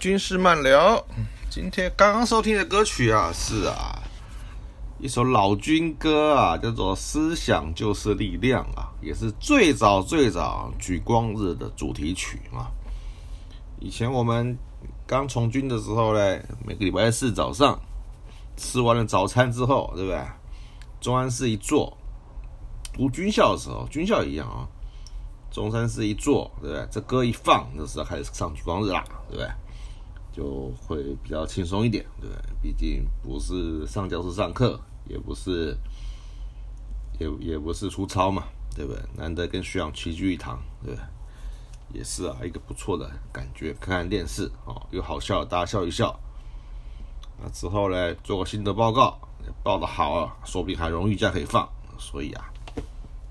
军事漫聊。今天刚刚收听的歌曲啊，是啊一首老军歌啊，叫做《思想就是力量》啊，也是最早最早举光日的主题曲啊。以前我们刚从军的时候呢，每个礼拜四早上吃完了早餐之后，对不对？中安寺一坐，读军校的时候，军校一样啊。中山市一坐，对不对？这歌一放，那时候开始上举光日啦，对不对？就会比较轻松一点，对？毕竟不是上教室上课，也不是，也也不是出操嘛，对不对？难得跟学长齐聚一堂，对对？也是啊，一个不错的感觉。看看电视哦，有好笑，大家笑一笑。那之后呢，做个心得报告，报的好啊，说不定还荣誉假可以放。所以啊，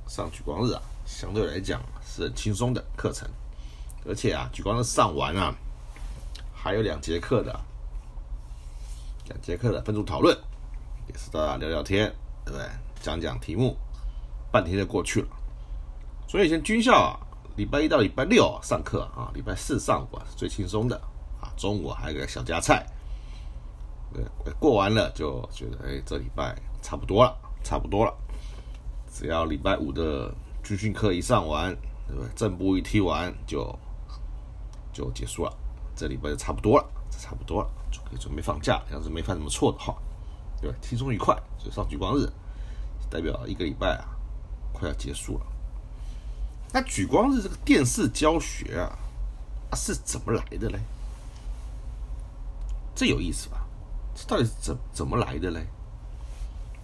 上举光日啊，相对来讲。是很轻松的课程，而且啊，举光日上完啊，还有两节课的，两节课的分组讨论，也是大家聊聊天，对不对？讲讲题目，半天就过去了。所以以前军校啊，礼拜一到礼拜六上课啊，礼拜四上午啊是最轻松的啊，中午还有个小夹菜。对，过完了就觉得哎，这礼拜差不多了，差不多了。只要礼拜五的军训课一上完。对不对？正步一踢完就就结束了，这礼拜就差不多了，差不多了，就可以准备放假。要是没犯什么错的话，对吧？轻松愉快，就上举光日代表一个礼拜啊，快要结束了。那举光日这个电视教学啊，是怎么来的嘞？这有意思吧？这到底是怎怎么来的嘞？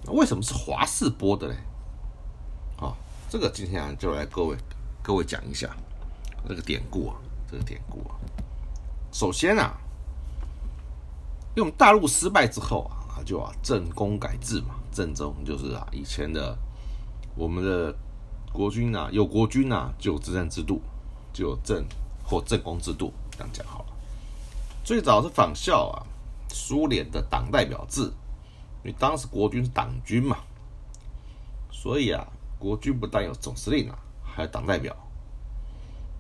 为什么是华视播的嘞？好，这个今天啊，就来各位。各位讲一下这个典故啊，这个典故啊。首先啊，因为大陆失败之后啊，他就啊政工改制嘛，政中就是啊以前的我们的国军啊，有国军啊就有执政制度，就有政或政工制度，这样讲好了。最早是仿效啊苏联的党代表制，因为当时国军是党军嘛，所以啊国军不但有总司令啊。还有党代表，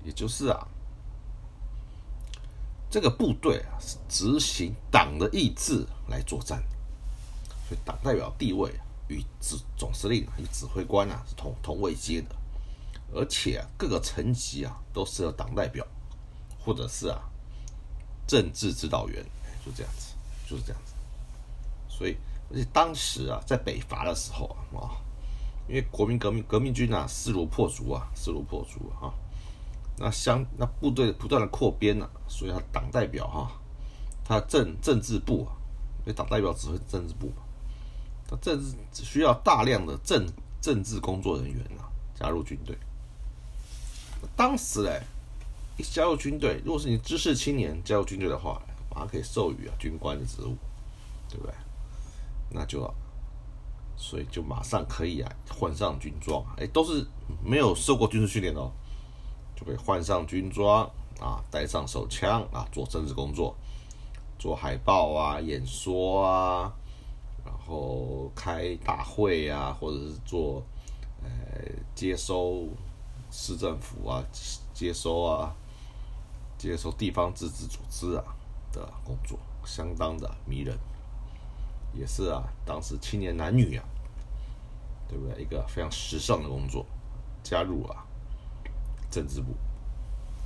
也就是啊，这个部队啊是执行党的意志来作战，所以党代表地位与指总司令与指挥官啊是同同位阶的，而且各个层级啊都是有党代表或者是啊政治指导员，就这样子，就是这样子。所以而且当时啊在北伐的时候啊。因为国民革命革命军啊势如破竹啊势如破竹啊，那相那部队不断的扩编呐，所以他党代表哈，他政政治部啊，因为党代表指挥政治部嘛，他政治需要大量的政政治工作人员啊加入军队。当时嘞，一加入军队，如果是你知识青年加入军队的话，马上可以授予啊军官的职务，对不对？那就。所以就马上可以啊换上军装，哎，都是没有受过军事训练哦，就可以换上军装啊，带上手枪啊，做政治工作，做海报啊、演说啊，然后开大会啊，或者是做呃接收市政府啊、接收啊、接收地方自治组织啊的工作，相当的迷人。也是啊，当时青年男女啊，对不对？一个非常时尚的工作，加入啊政治部，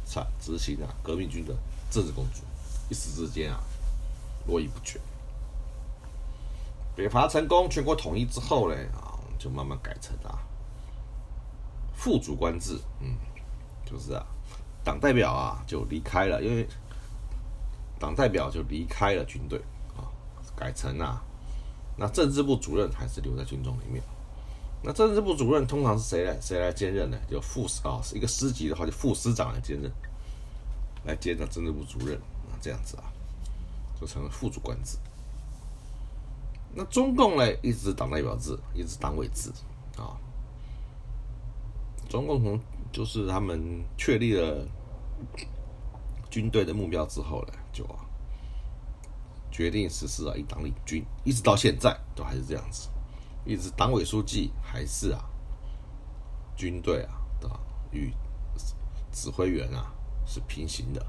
才执行啊革命军的政治工作，一时之间啊络绎不绝。北伐成功，全国统一之后呢，啊就慢慢改成啊副主官制，嗯，就是啊党代表啊就离开了，因为党代表就离开了军队啊，改成啊。那政治部主任还是留在军中里面。那政治部主任通常是谁来谁来兼任呢？就副啊，是一个师级的话，就副师长来兼任，来接任政治部主任啊，这样子啊，就成了副主管制。那中共呢，一直党代表制，一直党委制啊。中共从就是他们确立了军队的目标之后呢，就。决定实施啊一党领军，一直到现在都还是这样子，一直党委书记还是啊军队啊的与指挥员啊是平行的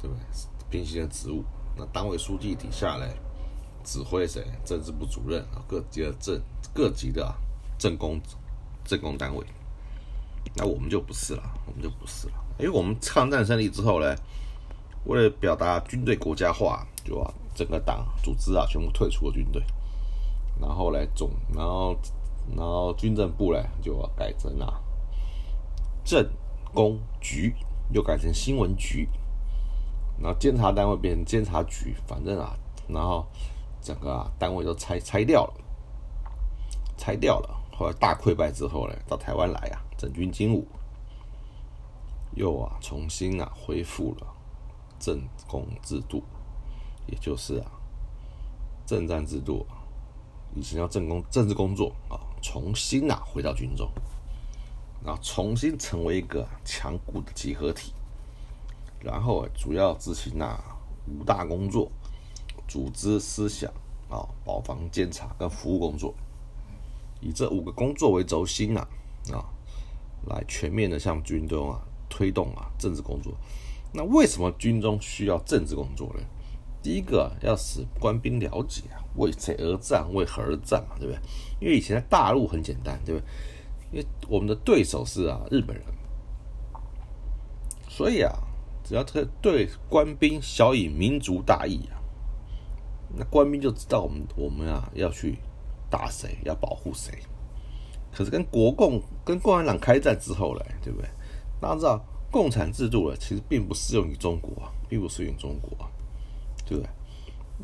对不对？平行的职务。那党委书记底下嘞，指挥谁？政治部主任啊，各级的政各级的政工政工单位。那我们就不是了，我们就不是了。因为我们抗战胜利之后呢，为了表达军队国家化，就啊整个党组织啊全部退出了军队，然后来总，然后然后军政部呢就改成啊政工局，又改成新闻局，然后监察单位变成监察局，反正啊，然后整个啊单位都拆拆掉了，拆掉了。后来大溃败之后呢，到台湾来啊。整军精武，又啊重新啊恢复了政工制度，也就是啊政战制度，以前要政工政治工作啊，重新啊回到军中，然后重新成为一个强固的集合体，然后主要执行那五大工作：组织、思想啊、保防、监察跟服务工作，以这五个工作为轴心啊啊。来全面的向军中啊推动啊政治工作。那为什么军中需要政治工作呢？第一个要使官兵了解啊为谁而战，为何而战嘛，对不对？因为以前在大陆很简单，对不对？因为我们的对手是啊日本人，所以啊只要他对官兵晓以民族大义啊，那官兵就知道我们我们啊要去打谁，要保护谁。可是跟国共跟共产党开战之后嘞，对不对？大家知道共产制度呢，其实并不适用于中国，并不适用于中国，对不对？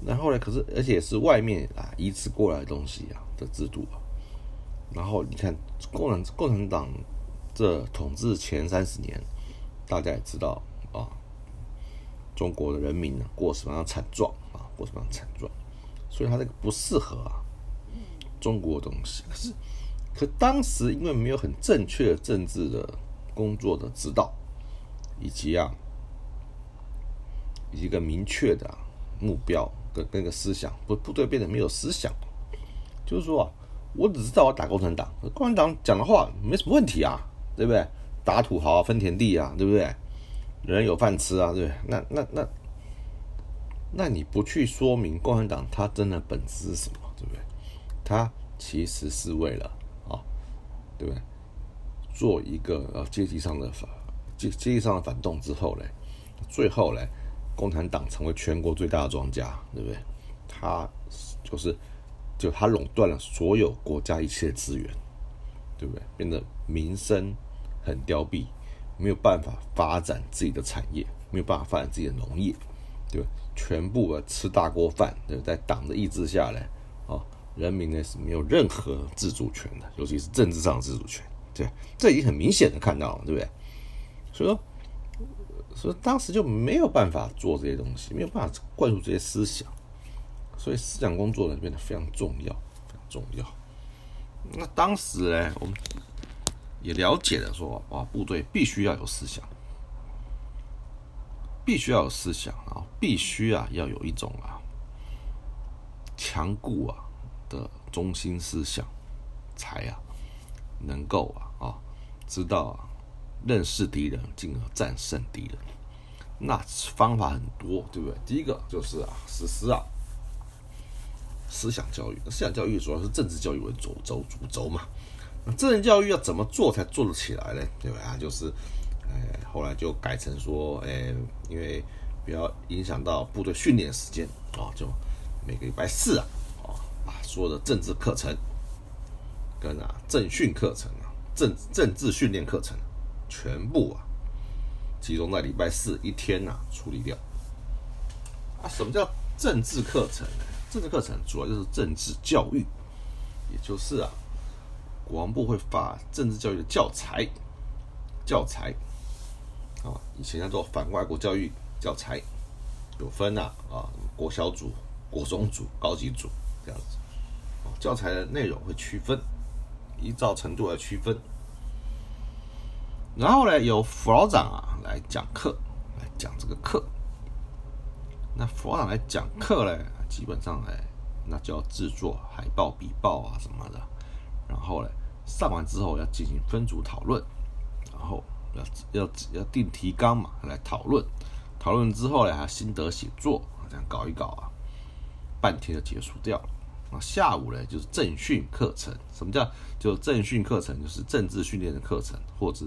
然后呢，可是而且是外面啊移植过来的东西啊的制度啊。然后你看共产共产党这统治前三十年，大家也知道啊，中国的人民呢过什么样惨状啊，过什么样惨状，所以他这个不适合啊中国的东西，可是。可当时因为没有很正确的政治的工作的指导，以及啊，一个明确的目标跟那个思想，不部队变得没有思想，就是说啊，我只知道我打共产党，共产党讲的话没什么问题啊，对不对？打土豪分田地啊，对不对？人有饭吃啊，对不对？那那那，那你不去说明共产党他真的本质是什么，对不对？他其实是为了啊。对不对？做一个呃阶级上的反阶阶级上的反动之后嘞，最后嘞，共产党成为全国最大的庄家，对不对？他就是就他垄断了所有国家一切资源，对不对？变得民生很凋敝，没有办法发展自己的产业，没有办法发展自己的农业，对吧？全部啊吃大锅饭，对，在党的意志下来，啊。人民呢是没有任何自主权的，尤其是政治上的自主权，对，这已经很明显的看到了，对不对？所以说，所以当时就没有办法做这些东西，没有办法灌输这些思想，所以思想工作呢变得非常重要，非常重要。那当时呢，我们也了解了说，啊，部队必须要有思想，必须要有思想啊，必须啊要有一种啊强固啊。的中心思想，才啊能够啊啊知道啊认识敌人，进而战胜敌人。那方法很多，对不对？第一个就是啊实施啊思想教育。思想教育主要是政治教育为主轴主轴嘛。那政治教育要怎么做才做得起来呢？对吧？就是哎后来就改成说，哎因为比较影响到部队训练时间啊，就每个礼拜四啊。啊，把所有的政治课程，跟啊政训课程啊政政治训练课程，全部啊集中在礼拜四一天呐处理掉。啊，什么叫政治课程呢？政治课程主要就是政治教育，也就是啊国防部会发政治教育的教材，教材啊以前叫做反外国教育教材，有分呐啊国小组、国中组、高级组这样子。教材的内容会区分，依照程度来区分。然后呢，由辅导长啊来讲课，来讲这个课。那辅导长来讲课呢，基本上哎，那就要制作海报、笔报啊什么的。然后呢，上完之后要进行分组讨论，然后要要要定提纲嘛来讨论，讨论之后呢，还心得写作，这样搞一搞啊，半天就结束掉了。那下午呢，就是政训课程。什么叫就政训课程？就是政治训练的课程，或者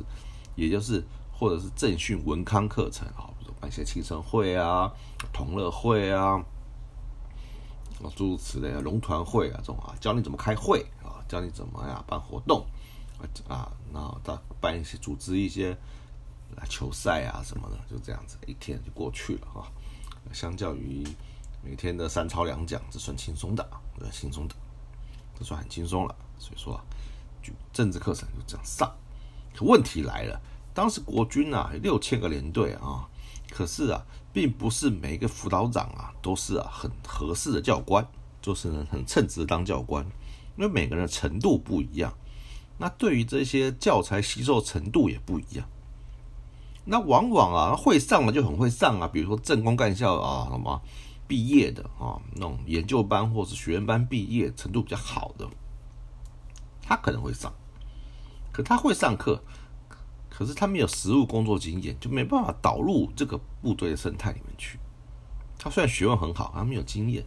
也就是或者是政训文康课程啊，比如办一些庆生会啊、同乐会啊，诸如此类的龙团会啊，这种啊，教你怎么开会啊，教你怎么呀办活动啊啊，然后到办一些组织一些啊球赛啊什么的，就这样子一天就过去了哈。相较于每天的三操两讲，这算轻松的，呃，轻松的，这算很轻松了。所以说啊，就政治课程就这样上。可问题来了，当时国军啊六千个连队啊，可是啊，并不是每一个辅导长啊都是啊很合适的教官，就是很称职当教官，因为每个人的程度不一样，那对于这些教材吸收程度也不一样。那往往啊会上了就很会上啊，比如说政工干校啊什么毕业的啊，那种研究班或是学院班毕业程度比较好的。他可能会上，可他会上课，可是他没有实务工作经验，就没办法导入这个部队的生态里面去。他虽然学问很好，他没有经验。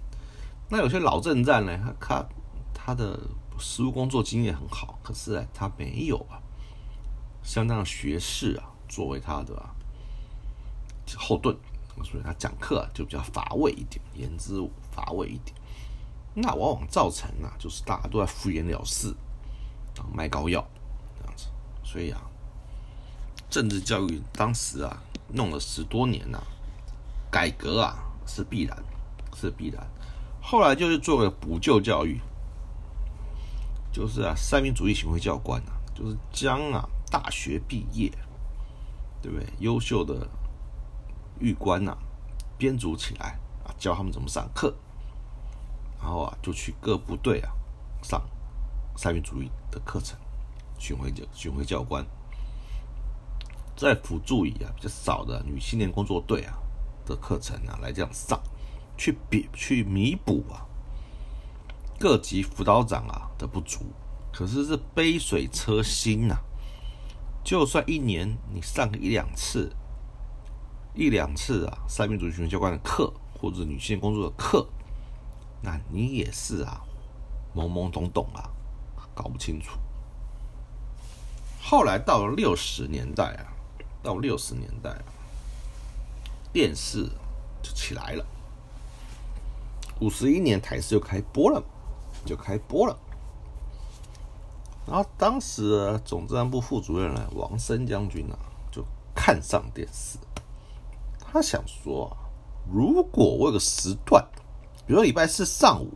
那有些老政战呢，他他他的实务工作经验很好，可是呢，他没有啊，相当的学士啊作为他的后盾，所以他讲课啊就比较乏味一点，言之乏味一点。那往往造成啊，就是大家都在敷衍了事啊。卖膏药，所以啊，政治教育当时啊弄了十多年呐，改革啊是必然，是必然。后来就是做个补救教育，就是啊三民主义行为教官啊，就是将啊大学毕业，对不对？优秀的狱官呐编组起来啊，教他们怎么上课，然后啊就去各部队啊上。三民主义的课程，巡回教巡回教官，在辅助以啊比较少的女青年工作队啊的课程啊来这样上，去比去弥补啊各级辅导长啊的不足。可是是杯水车薪呐，就算一年你上个一两次，一两次啊三民主义巡回教官的课或者女性工作的课，那你也是啊懵懵懂懂啊。搞不清楚。后来到了六十年代啊，到六十年代啊，电视就起来了。五十一年台视就开播了，就开播了。然后当时总政部副主任呢，王森将军啊，就看上电视。他想说，如果我有个时段，比如说礼拜四上午。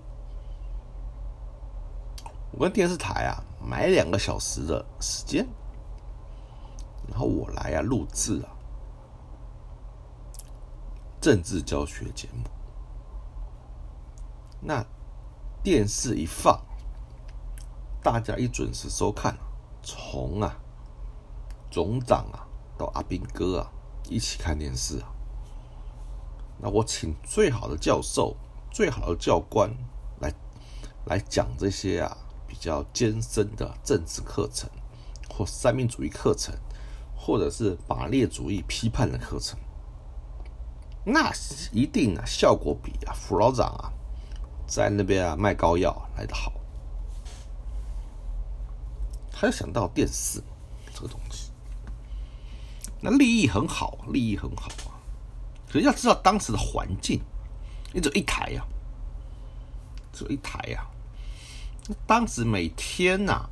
我跟电视台啊买两个小时的时间，然后我来啊录制啊政治教学节目。那电视一放，大家一准时收看，从啊总长啊到阿兵哥啊一起看电视啊。那我请最好的教授、最好的教官来来讲这些啊。比较艰深的政治课程，或三民主义课程，或者是马列主义批判的课程，那一定啊效果比啊副老长啊在那边啊卖膏药来的好。他就想到电视这个东西，那利益很好，利益很好啊。可是要知道当时的环境，你只有一台呀，只有一台呀。当时每天呐，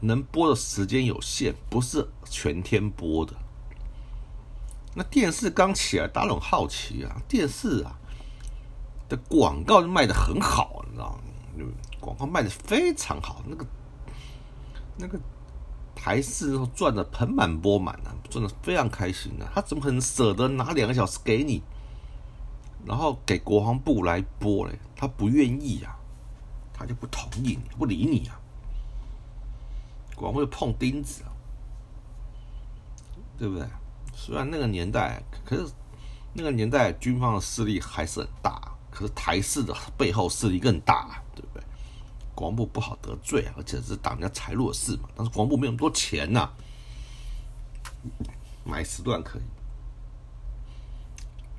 能播的时间有限，不是全天播的。那电视刚起来，大家很好奇啊，电视啊的广告就卖的很好，你知道吗？广告卖的非常好，那个那个台视赚的盆满钵满啊，赚的非常开心啊。他怎么可能舍得拿两个小时给你，然后给国防部来播嘞？他不愿意啊。他就不同意你，不理你啊，光会碰钉子啊，对不对？虽然那个年代，可是那个年代军方的势力还是很大，可是台式的背后势力更大，对不对？国防部不好得罪啊，而且是挡人家财路的事嘛。但是国防部没有那么多钱呐，买时段可以。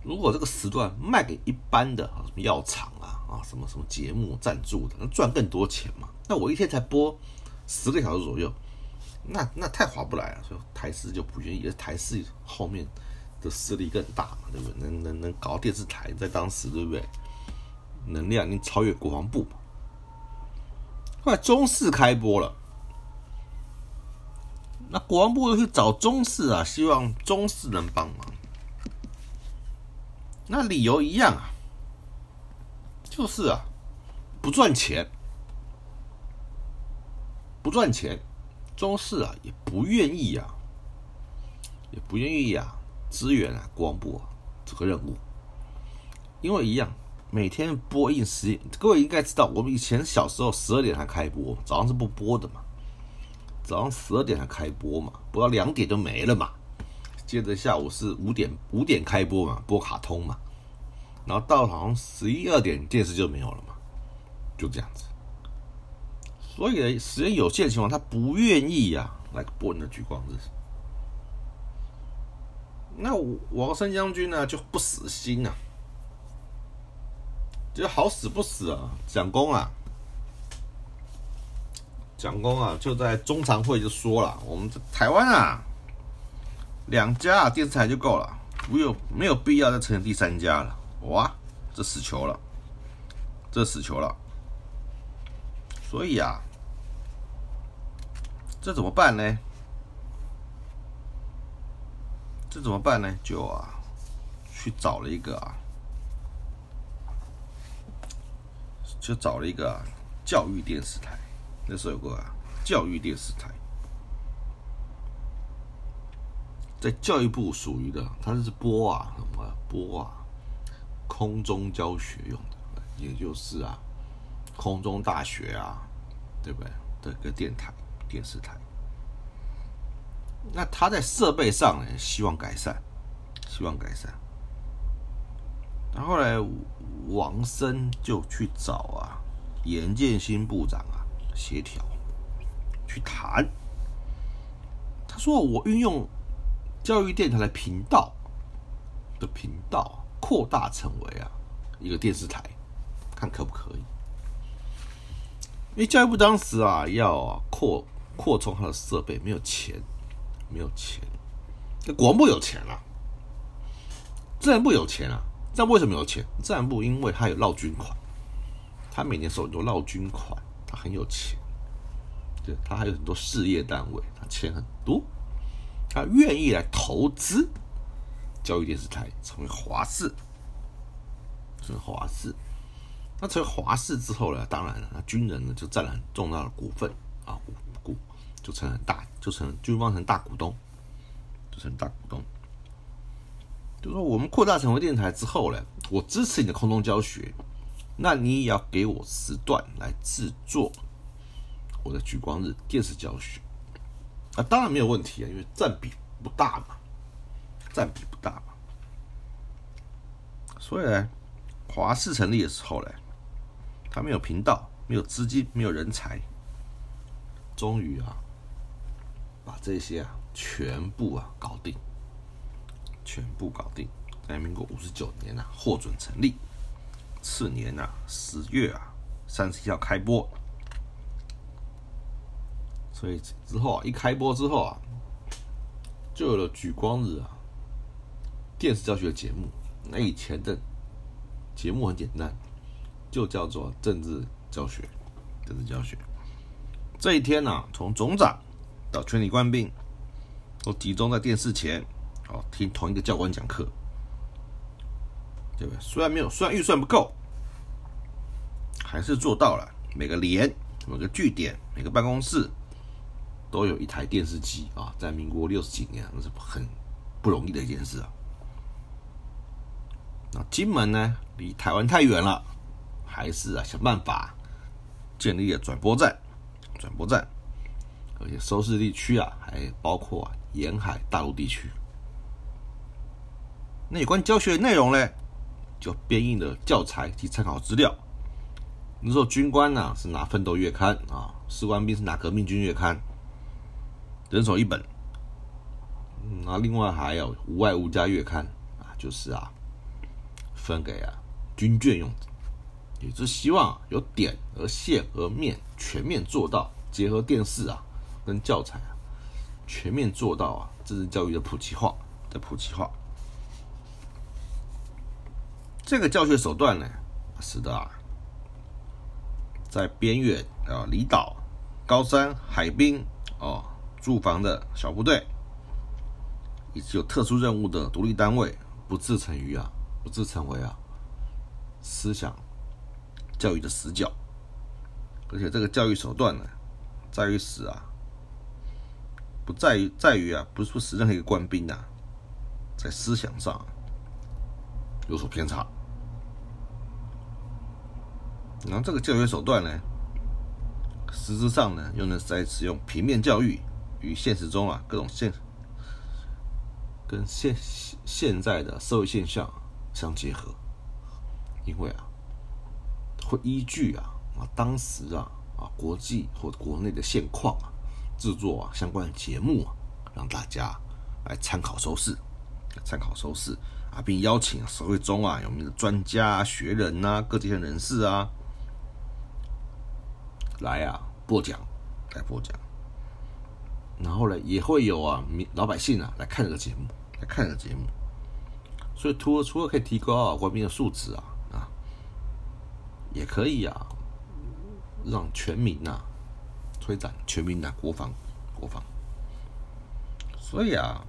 如果这个时段卖给一般的啊什么药厂啊啊什么什么节目赞助的，那赚更多钱嘛。那我一天才播十个小时左右，那那太划不来了。所以台视就不愿意，台视后面的势力更大嘛，对不对？能能能搞电视台，在当时对不对？能量已经超越国防部。后来中视开播了。那国防部又去找中视啊，希望中视能帮忙。那理由一样啊，就是啊，不赚钱，不赚钱，中视啊也不愿意啊，也不愿意啊支援啊光波这个任务，因为一样每天播映时，各位应该知道，我们以前小时候十二点才开播，早上是不播的嘛。早上十二点才开播嘛，播到两点就没了嘛。接着下午是五点五点开播嘛，播卡通嘛。然后到好像十一二点电视就没有了嘛，就这样子。所以呢，时间有限的情况，他不愿意呀来播你的举光日。那王生将军呢就不死心啊，就好死不死啊，蒋公啊。蒋公啊，就在中常会就说了，我们台湾啊，两家电视台就够了，不有没有必要再成立第三家了。哇，这死球了，这死球了。所以啊，这怎么办呢？这怎么办呢？就啊，去找了一个啊，就找了一个教育电视台。那时候有个教育电视台，在教育部属于的，它是播啊什么播啊，空中教学用的，也就是啊，空中大学啊，对不对？的个电台电视台。那他在设备上呢，希望改善，希望改善。然后来王生就去找啊，严建新部长啊。协调，去谈。他说：“我运用教育电台的频道的频道，扩大成为啊一个电视台，看可不可以？因为教育部当时啊要扩扩充它的设备，没有钱，没有钱。那国防部有钱啊，自然部有钱啊。那为什么有钱？自然部因为它有绕军款，他每年收很多绕军款。”他很有钱，对他还有很多事业单位，他钱很多，他愿意来投资教育电视台，成为华视，成为华视。那成为华视之后呢？当然了，那军人呢就占了很重要的股份啊，就成很大，就成军方成大股东，就成大股东。就说我们扩大成为电台之后呢，我支持你的空中教学。那你也要给我时段来制作我的举光日电视教学啊，当然没有问题啊，因为占比不大嘛，占比不大嘛。所以呢，华视成立的时候呢，他没有频道，没有资金，没有人才，终于啊，把这些啊全部啊搞定，全部搞定，在民国五十九年啊获准成立。次年呐，十月啊，三十一号开播，所以之后啊，一开播之后啊，就有了举光日啊电视教学节目。那以前的节目很简单，就叫做政治教学，政治教学。这一天呢，从总长到全体官兵都集中在电视前，哦，听同一个教官讲课。对不对？虽然没有，虽然预算不够，还是做到了。每个连、每个据点、每个办公室都有一台电视机啊！在民国六十几年，那是很不容易的一件事啊。那金门呢，离台湾太远了，还是啊想办法建立了转播站。转播站，而且收视地区啊，还包括沿海大陆地区。那有关教学内容呢？就编印的教材及参考资料。那时候军官呢是拿《奋斗月刊》啊，士官兵是拿《革命军月刊》，人手一本。那另外还有《无外无家月刊》啊，就是啊，分给啊军眷用，也是希望有点和线和面全面做到，结合电视啊跟教材啊，全面做到啊，这是教育的普及化的普及化。这个教学手段呢，使得啊，在边远啊、离岛、高山、海滨哦，驻防的小部队，以及有特殊任务的独立单位，不自成于啊，不自成为啊，思想教育的死角。而且这个教育手段呢，在于使啊，不在于在于啊，不是使任何一个官兵啊，在思想上有所偏差。然后这个教学手段呢，实质上呢，又能在使用平面教育与现实中啊各种现跟现现在的社会现象相结合，因为啊，会依据啊啊当时啊啊国际或国内的现况啊，制作啊相关节目啊，让大家来参考收视，参考收视啊，并邀请社会中啊有名的专家、学人呐、各界人士啊。来啊，播讲，来播讲，然后呢，也会有啊，民老百姓啊来看这个节目，来看这个节目，所以除了除了可以提高啊官兵的素质啊啊，也可以啊，让全民呐推展全民的国防国防，所以啊，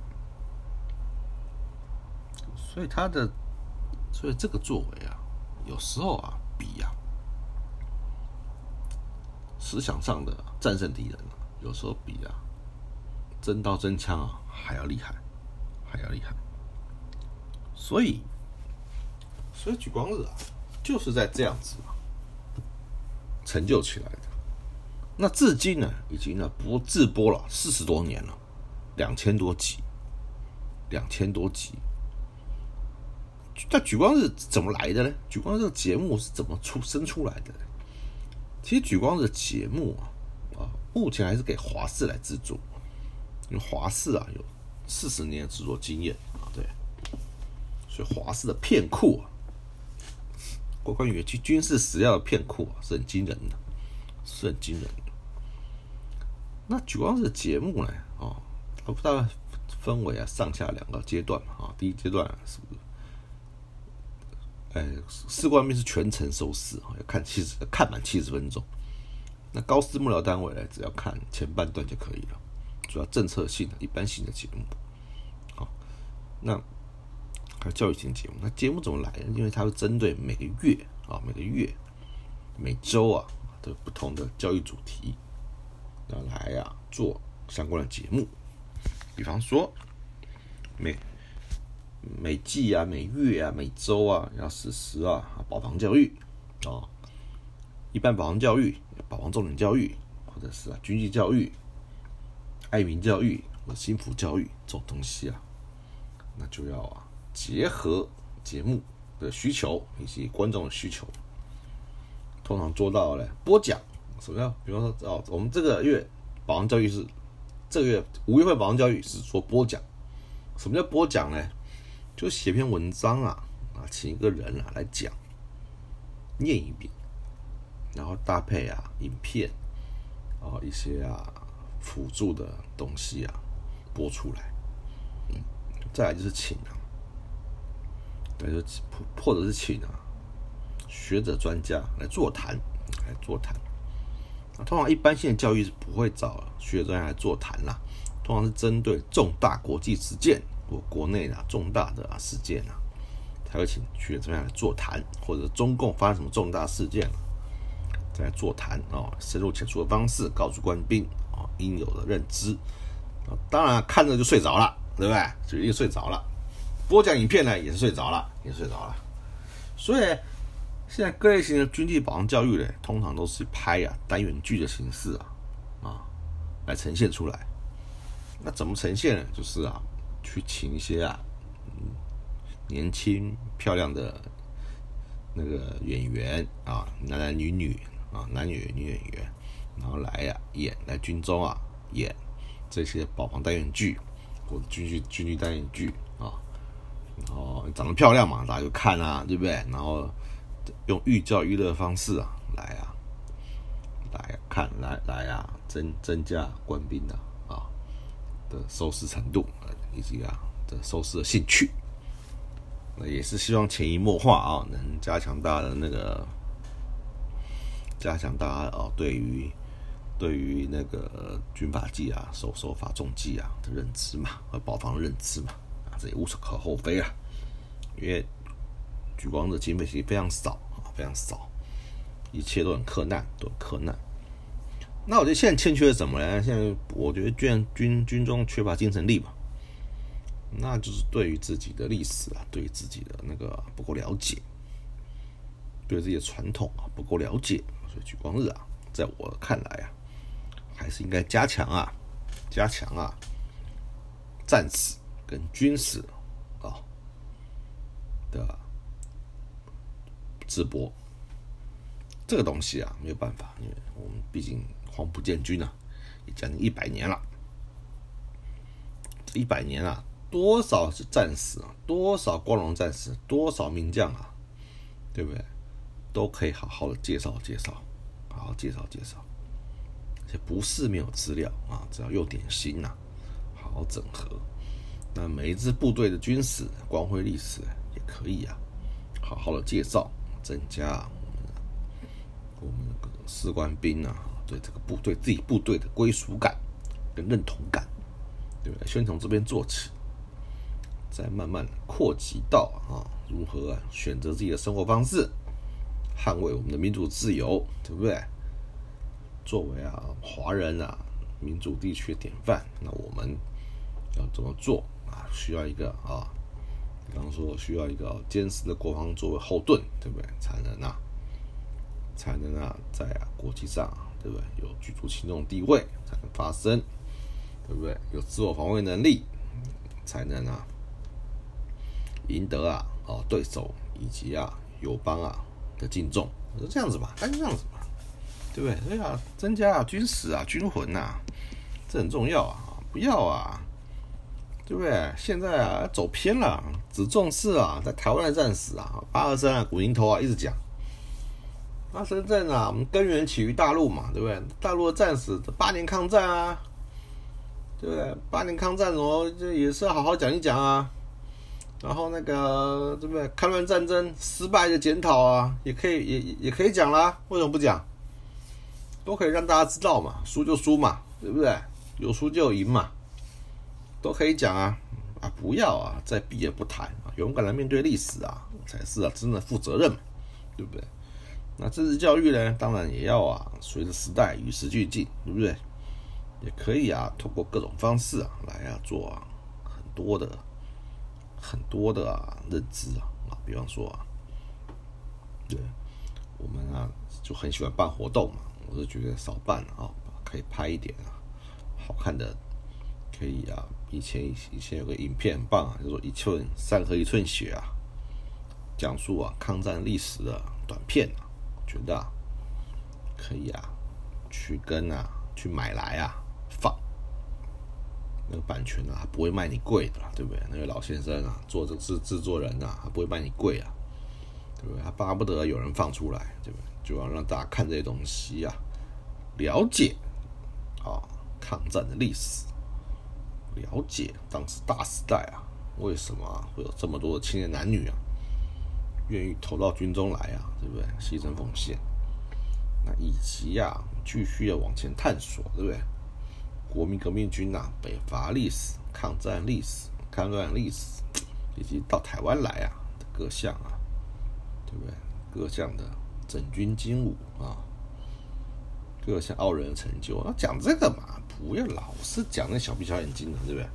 所以他的，所以这个作为啊，有时候啊比啊。思想上的战胜敌人，有时候比啊真刀真枪啊还要厉害，还要厉害。所以，所以举光日啊，就是在这样子成就起来的。那至今呢，已经呢播自播了四十多年了，两千多集，两千多集。那举光日怎么来的呢？举光日节目是怎么出生出来的？其实举光的节目啊，啊，目前还是给华视来制作，因为华视啊有四十年的制作经验啊，对，所以华视的片库啊，关于军军事史料的片库啊是很惊人的，是很惊人的。那举光的节目呢，啊，我不知道分为啊上下两个阶段嘛，啊，第一阶段是不是？呃，士官兵是全程收视啊，要看七十，看满七十分钟。那高师幕僚单位呢，只要看前半段就可以了，主要政策性的、一般性的节目。好，那还有教育型节目。那节目怎么来呢？因为它会针对每个月啊、每个月、每周啊的不同的教育主题，要来呀做相关的节目。比方说，每每季啊、每月啊、每周啊，要实施啊保防教育啊，一般保防教育、保防重点教育，或者是啊军纪教育、爱民教育或心福教育这种东西啊，那就要啊结合节目的需求以及观众的需求，通常做到了播讲。什么叫？比方说哦，我们这个月保防教育是这个月五月份保防教育是说播讲。什么叫播讲呢？就写篇文章啊，啊，请一个人啊来讲，念一遍，然后搭配啊影片，啊一些啊辅助的东西啊播出来，再来就是请啊，对，就或者是请啊学者专家来座谈，来座谈。通常一般性的教育是不会找学者专家来座谈啦，通常是针对重大国际事件。国国内啊重大的啊事件啊，才会请学者来座谈，或者中共发生什么重大事件，再来座谈啊，深入浅出的方式告诉官兵啊应有的认知啊，当然看着就睡着了，对不对？就一睡着了。播讲影片呢也是睡着了，也睡着了。所以现在各类型的军纪保障教育呢，通常都是拍啊单元剧的形式啊啊来呈现出来。那怎么呈现呢？就是啊。去请一些啊，年轻漂亮的那个演员啊，男男女女啊，男女女演员，然后来呀演来军中啊演这些保防单元剧或者军剧军剧单元剧啊，然后长得漂亮嘛，大家就看啊，对不对？然后用寓教于乐的方式啊，来啊，来看，来来啊，增增加官兵的啊的收视程度，以及啊的收视的兴趣。那也是希望潜移默化啊，能加强大家的那个，加强大家哦对于对于那个军法纪啊、守守法重纪啊的认知嘛，和保防认知嘛，啊，这也无可厚非啊。因为举光的经费其实非常少啊，非常少，一切都很困难，都很困难。那我觉得现在欠缺的什么呢？现在我觉得军军军中缺乏精神力嘛。那就是对于自己的历史啊，对于自己的那个不够了解，对自己的传统啊不够了解，所以举光日啊，在我看来啊，还是应该加强啊，加强啊，战史跟军史啊的直播。这个东西啊，没有办法，因为我们毕竟黄埔建军啊，也将近一百年了，这一百年啊。多少是战士啊？多少光荣战士？多少名将啊？对不对？都可以好好的介绍介绍，好好介绍介绍。这不是没有资料啊，只要用点心呐，好好整合。那每一支部队的军史、光辉历史也可以啊，好好的介绍，增加我们我们的士官兵啊对这个部队自己部队的归属感跟认同感，对不对？先从这边做起。再慢慢扩及到啊，如何啊选择自己的生活方式，捍卫我们的民主自由，对不对？作为啊华人啊民主地区的典范，那我们要怎么做啊？需要一个啊，比方说需要一个坚实的国防作为后盾，对不对？才能啊，才能啊在啊国际上，对不对？有举足轻重地位，才能发声，对不对？有自我防卫能力，才能啊。赢得啊，哦，对手以及啊友邦啊的敬重，是这样子吧？那就这样子吧，对不对？所以啊，增加啊军事啊军魂呐，这很重要啊！不要啊，对不对？现在啊走偏了，只重视啊在台湾的战史啊，八二三啊古宁头啊一直讲，那深圳啊，我们根源起于大陆嘛，对不对？大陆的战史八年抗战啊，对不对？八年抗战哦，这也是要好好讲一讲啊。然后那个对不对？抗乱战争失败的检讨啊，也可以也也可以讲啦。为什么不讲？都可以让大家知道嘛，输就输嘛，对不对？有输就有赢嘛，都可以讲啊啊！不要啊，再避而不谈啊，勇敢的面对历史啊，才是啊真的负责任嘛，对不对？那政治教育呢，当然也要啊，随着时代与时俱进，对不对？也可以啊，通过各种方式啊，来啊做啊很多的。很多的啊认知啊啊，比方说啊，对，我们啊就很喜欢办活动嘛，我是觉得少办啊，可以拍一点啊，好看的，可以啊。以前以前有个影片很棒啊，叫做《一寸山河一寸血》啊，讲述啊抗战历史的短片，觉得啊可以啊，去跟啊去买来啊放。那个版权啊，不会卖你贵的，对不对？那个老先生啊，做这制制作人啊，他不会卖你贵啊，对不对？他巴不得有人放出来，对不对？就要让大家看这些东西啊，了解啊抗战的历史，了解当时大时代啊，为什么会有这么多的青年男女啊，愿意投到军中来啊，对不对？牺牲奉献，那以及啊，继续要往前探索，对不对？国民革命军呐，北伐历史、抗战历史、抗乱历史，以及到台湾来啊的各项啊，对不对？各项的整军精武啊，各项傲人的成就，那讲这个嘛，不要老是讲那小屁小眼睛的，对不对？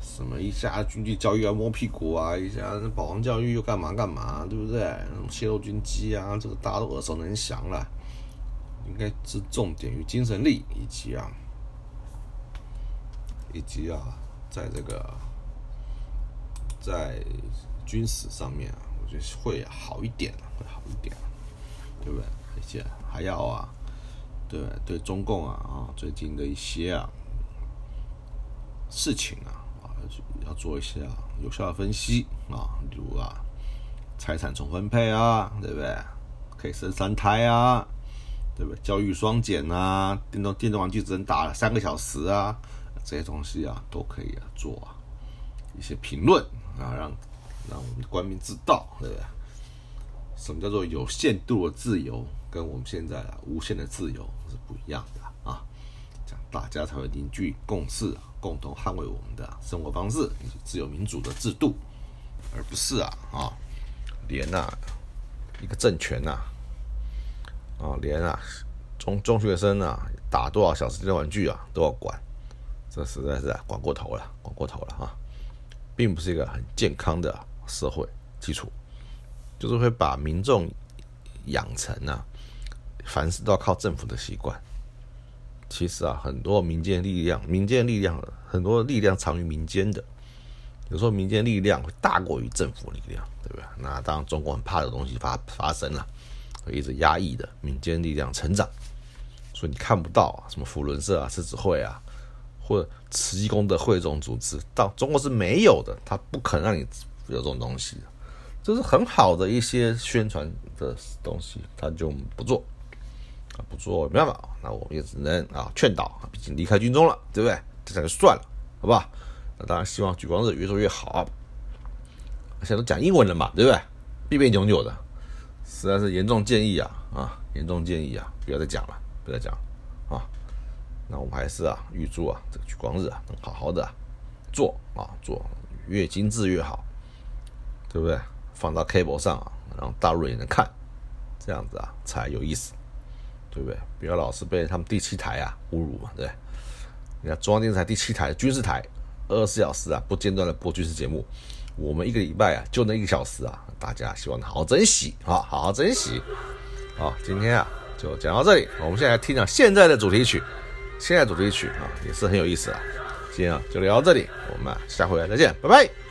什么一下军纪教育要摸屁股啊，一下保皇教育又干嘛干嘛，对不对？泄露军机啊，这个大家都耳熟能详了，应该是重点于精神力以及啊。以及啊，在这个在军事上面啊，我觉得会好一点，会好一点，对不对？而且还要啊，对对中共啊啊，最近的一些啊事情啊啊，要做一下有效的分析啊，例如啊，财产重分配啊，对不对？可以生三胎啊，对不对？教育双减啊，电动电动玩具只能打三个小时啊，这些东西啊，都可以啊做啊一些评论啊，让让我们的官民知道，对不对？什么叫做有限度的自由，跟我们现在啊无限的自由是不一样的啊，这样大家才会凝聚共识，共同捍卫我们的生活方式自由民主的制度，而不是啊啊连啊一个政权呐啊连啊中中学生啊打多少小时的玩具啊都要管，这实在是啊管过头了，管过头了啊，并不是一个很健康的社会基础。就是会把民众养成啊，凡事都要靠政府的习惯。其实啊，很多民间力量，民间力量很多力量藏于民间的。有时候民间力量会大过于政府力量，对不对？那当然，中国很怕的东西发发生了，会一直压抑的民间力量成长。所以你看不到啊，什么福伦社啊、狮子会啊，或者慈济宫的会这种组织，到中国是没有的，他不肯让你有这种东西。这是很好的一些宣传的东西，他就不做啊，不做没办法，那我们也只能啊劝导，毕竟离开军中了，对不对？这才算了，好吧？那当然希望举光日越做越好。现在都讲英文了嘛，对不对？别别扭扭的，实在是严重建议啊啊，严重建议啊，不要再讲了，不要再讲啊。那我们还是啊，预祝啊这个举光日啊能好好的做啊做，越精致越好，对不对？放到 cable 上啊，让大陆人也能看，这样子啊才有意思，对不对？不要老是被他们第七台啊侮辱嘛，对不对？你看中央电视台第七台军事台，二十四小时啊不间断的播军事节目，我们一个礼拜啊就那一个小时啊，大家希望好好珍惜啊，好好珍惜。好，今天啊就讲到这里，我们现在来听讲现在的主题曲，现在主题曲啊也是很有意思啊。今天啊就聊到这里，我们下回再见，拜拜。